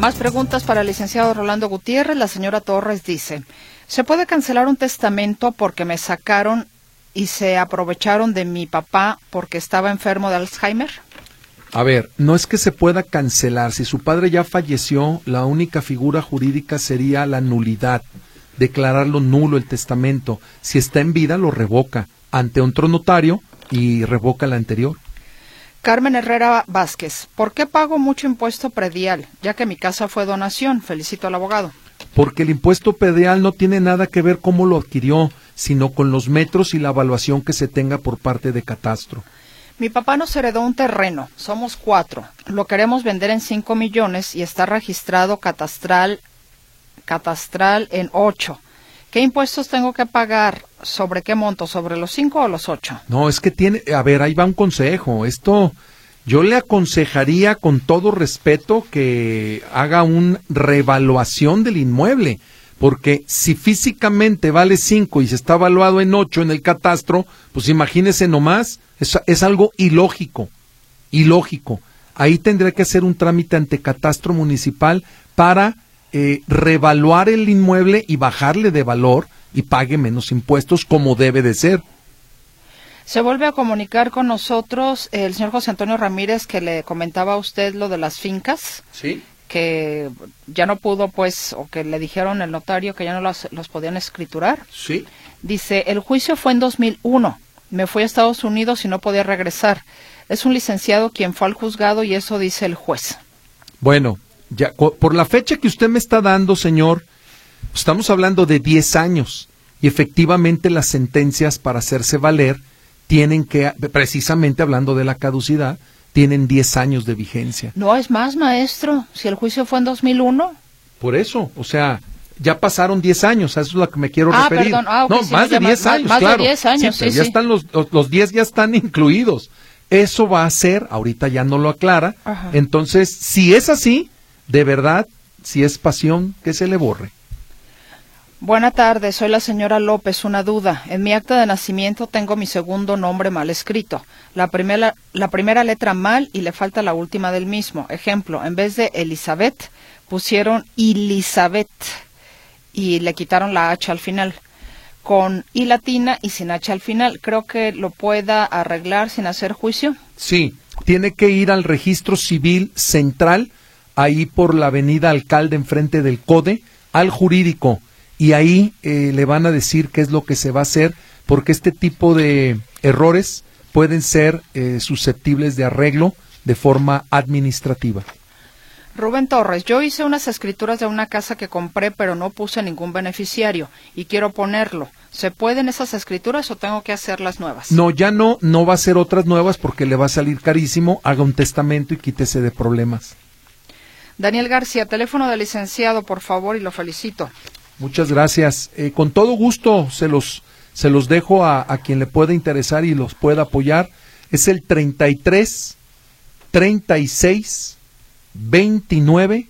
Más preguntas para el licenciado Rolando Gutiérrez. La señora Torres dice, ¿se puede cancelar un testamento porque me sacaron y se aprovecharon de mi papá porque estaba enfermo de Alzheimer? A ver, no es que se pueda cancelar. Si su padre ya falleció, la única figura jurídica sería la nulidad, declararlo nulo el testamento. Si está en vida, lo revoca ante otro notario y revoca la anterior. Carmen Herrera Vázquez, ¿por qué pago mucho impuesto predial? Ya que mi casa fue donación. Felicito al abogado. Porque el impuesto predial no tiene nada que ver cómo lo adquirió, sino con los metros y la evaluación que se tenga por parte de catastro. Mi papá nos heredó un terreno, somos cuatro. Lo queremos vender en cinco millones y está registrado catastral, catastral en ocho. ¿Qué impuestos tengo que pagar? ¿Sobre qué monto? ¿Sobre los cinco o los ocho? No, es que tiene, a ver, ahí va un consejo. Esto, yo le aconsejaría con todo respeto que haga una revaluación del inmueble, porque si físicamente vale cinco y se está evaluado en ocho en el catastro, pues imagínese nomás, es algo ilógico, ilógico. Ahí tendría que hacer un trámite ante catastro municipal para eh, revaluar el inmueble y bajarle de valor y pague menos impuestos como debe de ser. Se vuelve a comunicar con nosotros el señor José Antonio Ramírez que le comentaba a usted lo de las fincas. Sí. Que ya no pudo, pues, o que le dijeron el notario que ya no los, los podían escriturar. Sí. Dice, el juicio fue en 2001. Me fui a Estados Unidos y no podía regresar. Es un licenciado quien fue al juzgado y eso dice el juez. Bueno, ya, por la fecha que usted me está dando, señor, estamos hablando de 10 años. Y efectivamente las sentencias para hacerse valer tienen que, precisamente hablando de la caducidad, tienen 10 años de vigencia. No es más, maestro, si el juicio fue en 2001. Por eso, o sea, ya pasaron 10 años, a eso es lo que me quiero ah, referir. Perdón. Ah, okay, no, sí, más de 10 años, más claro. de 10 años, sí, sí, ya sí. están los, los 10 ya están incluidos. Eso va a ser, ahorita ya no lo aclara. Ajá. Entonces, si es así, De verdad, si es pasión, que se le borre. Buena tarde, soy la señora López. Una duda. En mi acta de nacimiento tengo mi segundo nombre mal escrito. La primera, la primera letra mal y le falta la última del mismo. Ejemplo, en vez de Elizabeth pusieron Elizabeth y le quitaron la H al final. Con I latina y sin H al final. Creo que lo pueda arreglar sin hacer juicio. Sí, tiene que ir al registro civil central, ahí por la avenida Alcalde enfrente del CODE, al jurídico y ahí eh, le van a decir qué es lo que se va a hacer, porque este tipo de errores pueden ser eh, susceptibles de arreglo de forma administrativa. Rubén Torres, yo hice unas escrituras de una casa que compré, pero no puse ningún beneficiario y quiero ponerlo. ¿Se pueden esas escrituras o tengo que hacer las nuevas? No, ya no, no va a ser otras nuevas porque le va a salir carísimo. Haga un testamento y quítese de problemas. Daniel García, teléfono del licenciado, por favor, y lo felicito. Muchas gracias. Eh, con todo gusto se los, se los dejo a, a, quien le pueda interesar y los pueda apoyar. Es el 33 36 29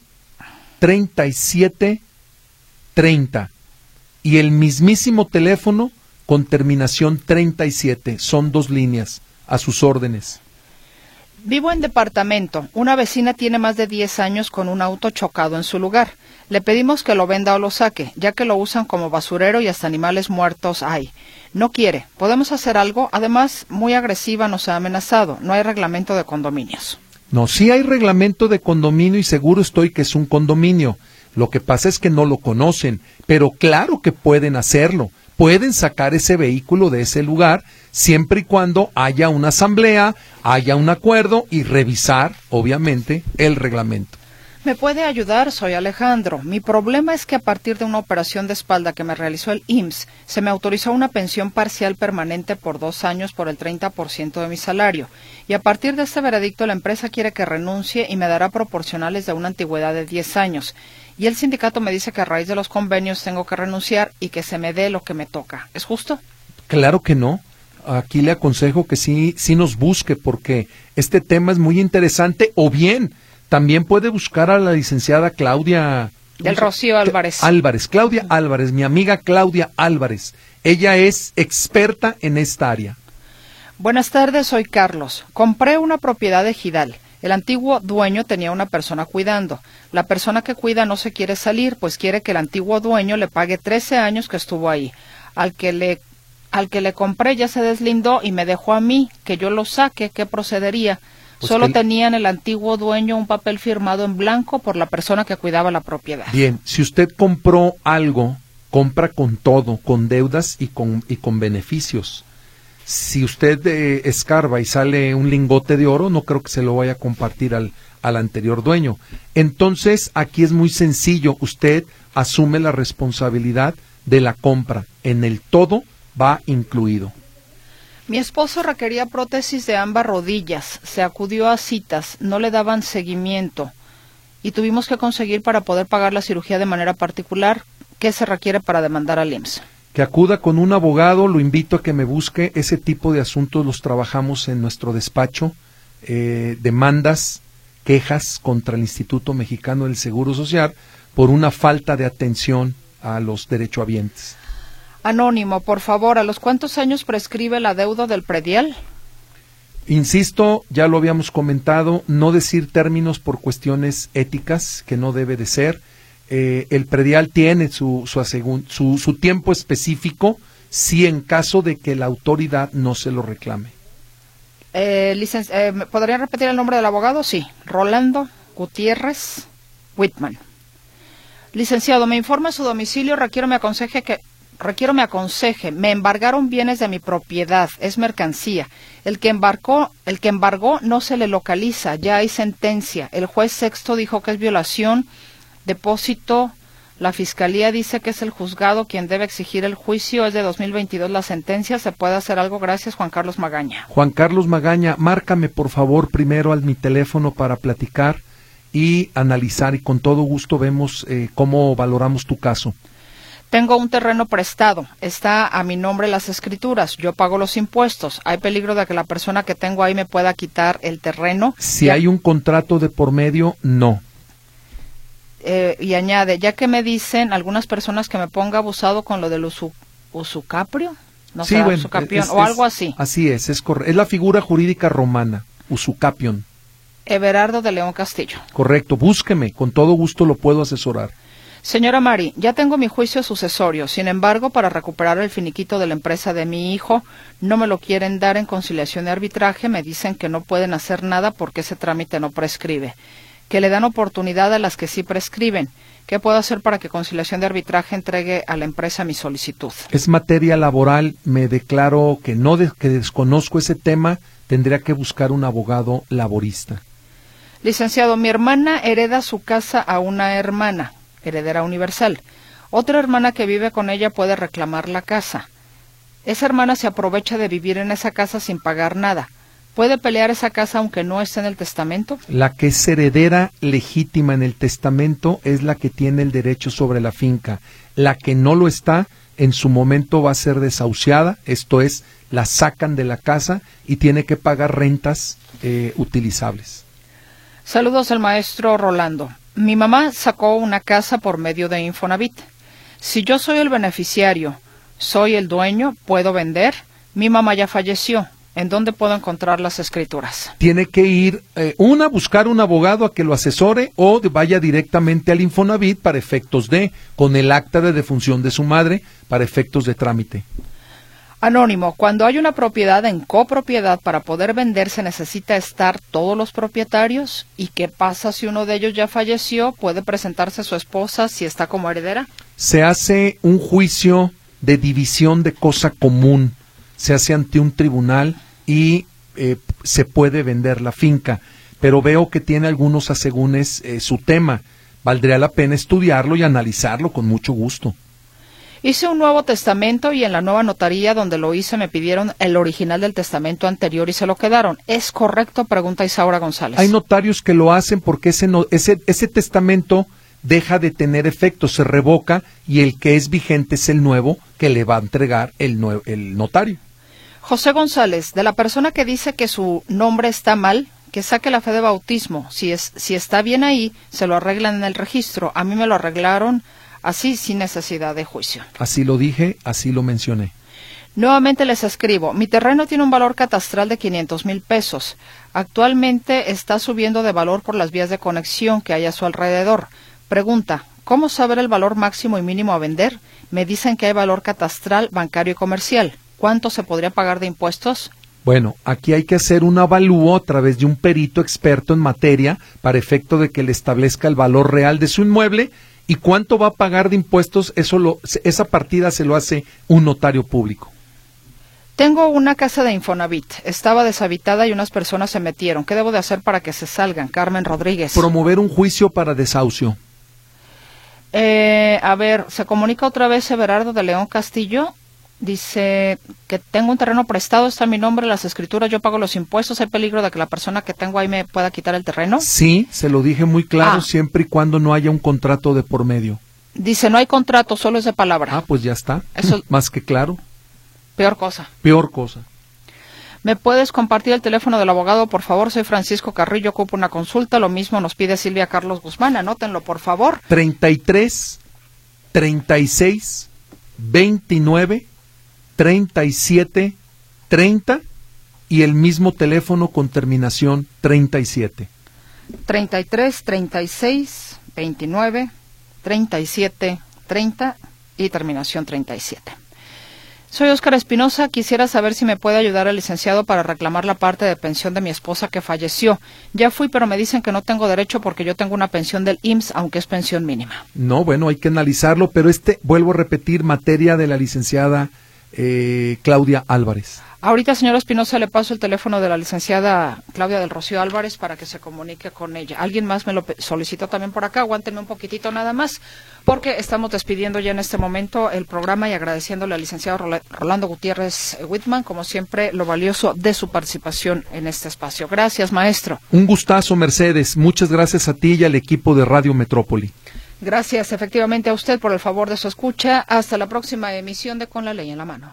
37 30 y el mismísimo teléfono con terminación 37. Son dos líneas a sus órdenes. Vivo en departamento. Una vecina tiene más de 10 años con un auto chocado en su lugar. Le pedimos que lo venda o lo saque, ya que lo usan como basurero y hasta animales muertos hay. No quiere. ¿Podemos hacer algo? Además, muy agresiva nos ha amenazado. No hay reglamento de condominios. No, sí hay reglamento de condominio y seguro estoy que es un condominio. Lo que pasa es que no lo conocen, pero claro que pueden hacerlo. Pueden sacar ese vehículo de ese lugar siempre y cuando haya una asamblea, haya un acuerdo y revisar, obviamente, el reglamento. ¿Me puede ayudar? Soy Alejandro. Mi problema es que a partir de una operación de espalda que me realizó el IMSS, se me autorizó una pensión parcial permanente por dos años por el 30% de mi salario. Y a partir de este veredicto, la empresa quiere que renuncie y me dará proporcionales de una antigüedad de 10 años. Y el sindicato me dice que a raíz de los convenios tengo que renunciar y que se me dé lo que me toca. ¿Es justo? Claro que no aquí le aconsejo que sí, sí nos busque porque este tema es muy interesante o bien también puede buscar a la licenciada Claudia del Rocío Álvarez. Álvarez, Claudia Álvarez, mi amiga Claudia Álvarez. Ella es experta en esta área. Buenas tardes, soy Carlos. Compré una propiedad de Gidal. El antiguo dueño tenía una persona cuidando. La persona que cuida no se quiere salir, pues quiere que el antiguo dueño le pague 13 años que estuvo ahí. Al que le al que le compré ya se deslindó y me dejó a mí que yo lo saque, ¿qué procedería? Pues Solo tenían el antiguo dueño un papel firmado en blanco por la persona que cuidaba la propiedad. Bien, si usted compró algo, compra con todo, con deudas y con, y con beneficios. Si usted eh, escarba y sale un lingote de oro, no creo que se lo vaya a compartir al, al anterior dueño. Entonces, aquí es muy sencillo. Usted asume la responsabilidad de la compra. En el todo va incluido. Mi esposo requería prótesis de ambas rodillas, se acudió a citas, no le daban seguimiento y tuvimos que conseguir para poder pagar la cirugía de manera particular. ¿Qué se requiere para demandar al IMSS? Que acuda con un abogado, lo invito a que me busque. Ese tipo de asuntos los trabajamos en nuestro despacho. Eh, demandas, quejas contra el Instituto Mexicano del Seguro Social por una falta de atención a los derechohabientes. Anónimo, por favor, ¿a los cuántos años prescribe la deuda del predial? Insisto, ya lo habíamos comentado, no decir términos por cuestiones éticas, que no debe de ser. Eh, el predial tiene su, su, su, tiempo específico si en caso de que la autoridad no se lo reclame. Eh, eh, ¿Podría repetir el nombre del abogado? Sí, Rolando Gutiérrez Whitman. Licenciado, me informa su domicilio, requiero me aconseje que requiero me aconseje, me embargaron bienes de mi propiedad, es mercancía. El que embarcó, el que embargó no se le localiza, ya hay sentencia. El juez sexto dijo que es violación, depósito. La fiscalía dice que es el juzgado quien debe exigir el juicio. Es de 2022 la sentencia. ¿Se puede hacer algo? Gracias, Juan Carlos Magaña. Juan Carlos Magaña, márcame por favor primero al mi teléfono para platicar y analizar y con todo gusto vemos eh, cómo valoramos tu caso. Tengo un terreno prestado, está a mi nombre las escrituras, yo pago los impuestos. ¿Hay peligro de que la persona que tengo ahí me pueda quitar el terreno? Si hay un contrato de por medio, no. Eh, y añade, ya que me dicen algunas personas que me ponga abusado con lo del usu, usucaprio, no Sí, sé, bueno, usucapión, es- o algo así. Así es, es, es la figura jurídica romana, usucapion. Everardo de León Castillo. Correcto, búsqueme, con todo gusto lo puedo asesorar. Señora Mari, ya tengo mi juicio sucesorio. Sin embargo, para recuperar el finiquito de la empresa de mi hijo, no me lo quieren dar en conciliación de arbitraje. Me dicen que no pueden hacer nada porque ese trámite no prescribe. Que le dan oportunidad a las que sí prescriben. ¿Qué puedo hacer para que conciliación de arbitraje entregue a la empresa mi solicitud? Es materia laboral, me declaro que no de- que desconozco ese tema, tendría que buscar un abogado laborista. Licenciado, mi hermana hereda su casa a una hermana, heredera universal. Otra hermana que vive con ella puede reclamar la casa. Esa hermana se aprovecha de vivir en esa casa sin pagar nada. ¿Puede pelear esa casa aunque no esté en el testamento? La que es heredera legítima en el testamento es la que tiene el derecho sobre la finca. La que no lo está, en su momento va a ser desahuciada, esto es, la sacan de la casa y tiene que pagar rentas eh, utilizables. Saludos al maestro Rolando. Mi mamá sacó una casa por medio de Infonavit. Si yo soy el beneficiario, soy el dueño, puedo vender. Mi mamá ya falleció. ¿En dónde puedo encontrar las escrituras? Tiene que ir, eh, una, buscar un abogado a que lo asesore o vaya directamente al Infonavit para efectos de, con el acta de defunción de su madre, para efectos de trámite. Anónimo, cuando hay una propiedad en copropiedad para poder vender se necesita estar todos los propietarios. ¿Y qué pasa si uno de ellos ya falleció? ¿Puede presentarse su esposa si está como heredera? se hace un juicio de división de cosa común, se hace ante un tribunal y eh, se puede vender la finca. Pero veo que tiene algunos asegúnes eh, su tema. Valdría la pena estudiarlo y analizarlo con mucho gusto. Hice un nuevo testamento y en la nueva notaría donde lo hice me pidieron el original del testamento anterior y se lo quedaron. ¿Es correcto? Pregunta Isaura González. Hay notarios que lo hacen porque ese, no- ese, ese testamento deja de tener efecto, se revoca y el que es vigente es el nuevo que le va a entregar el, el notario. José González, de la persona que dice que su nombre está mal, que saque la fe de bautismo. Si, es, si está bien ahí, se lo arreglan en el registro. A mí me lo arreglaron así sin necesidad de juicio. Así lo dije, así lo mencioné. Nuevamente les escribo, mi terreno tiene un valor catastral de 500 mil pesos. Actualmente está subiendo de valor por las vías de conexión que hay a su alrededor. Pregunta, ¿cómo saber el valor máximo y mínimo a vender? Me dicen que hay valor catastral, bancario y comercial. ¿Cuánto se podría pagar de impuestos? Bueno, aquí hay que hacer un avalúo a través de un perito experto en materia para efecto de que le establezca el valor real de su inmueble y cuánto va a pagar de impuestos, eso lo, esa partida se lo hace un notario público. Tengo una casa de Infonavit. Estaba deshabitada y unas personas se metieron. ¿Qué debo de hacer para que se salgan? Carmen Rodríguez. Promover un juicio para desahucio. Eh, a ver, se comunica otra vez Everardo de León Castillo. Dice que tengo un terreno prestado, está mi nombre, las escrituras, yo pago los impuestos. ¿Hay peligro de que la persona que tengo ahí me pueda quitar el terreno? Sí, se lo dije muy claro, Ah. siempre y cuando no haya un contrato de por medio. Dice, no hay contrato, solo es de palabra. Ah, pues ya está. Eso- Más que claro. Peor cosa. Peor cosa. ¿Me puedes compartir el teléfono del abogado, por favor? Soy Francisco Carrillo, ocupo una consulta. Lo mismo nos pide Silvia Carlos Guzmán. Anótenlo, por favor. 33, 36, 29, 37, 30 y el mismo teléfono con terminación 37. 33, 36, 29, 37, 30 y terminación 37. Soy Óscar Espinosa. Quisiera saber si me puede ayudar el licenciado para reclamar la parte de pensión de mi esposa que falleció. Ya fui, pero me dicen que no tengo derecho porque yo tengo una pensión del IMSS, aunque es pensión mínima. No, bueno, hay que analizarlo, pero este, vuelvo a repetir, materia de la licenciada eh, Claudia Álvarez. Ahorita, señora Espinosa, le paso el teléfono de la licenciada Claudia del Rocío Álvarez para que se comunique con ella. Alguien más me lo solicitó también por acá. Aguántenme un poquitito nada más, porque estamos despidiendo ya en este momento el programa y agradeciéndole al licenciado Rola- Rolando Gutiérrez Whitman, como siempre, lo valioso de su participación en este espacio. Gracias, maestro. Un gustazo, Mercedes. Muchas gracias a ti y al equipo de Radio Metrópoli. Gracias efectivamente a usted por el favor de su escucha. Hasta la próxima emisión de Con la Ley en la Mano.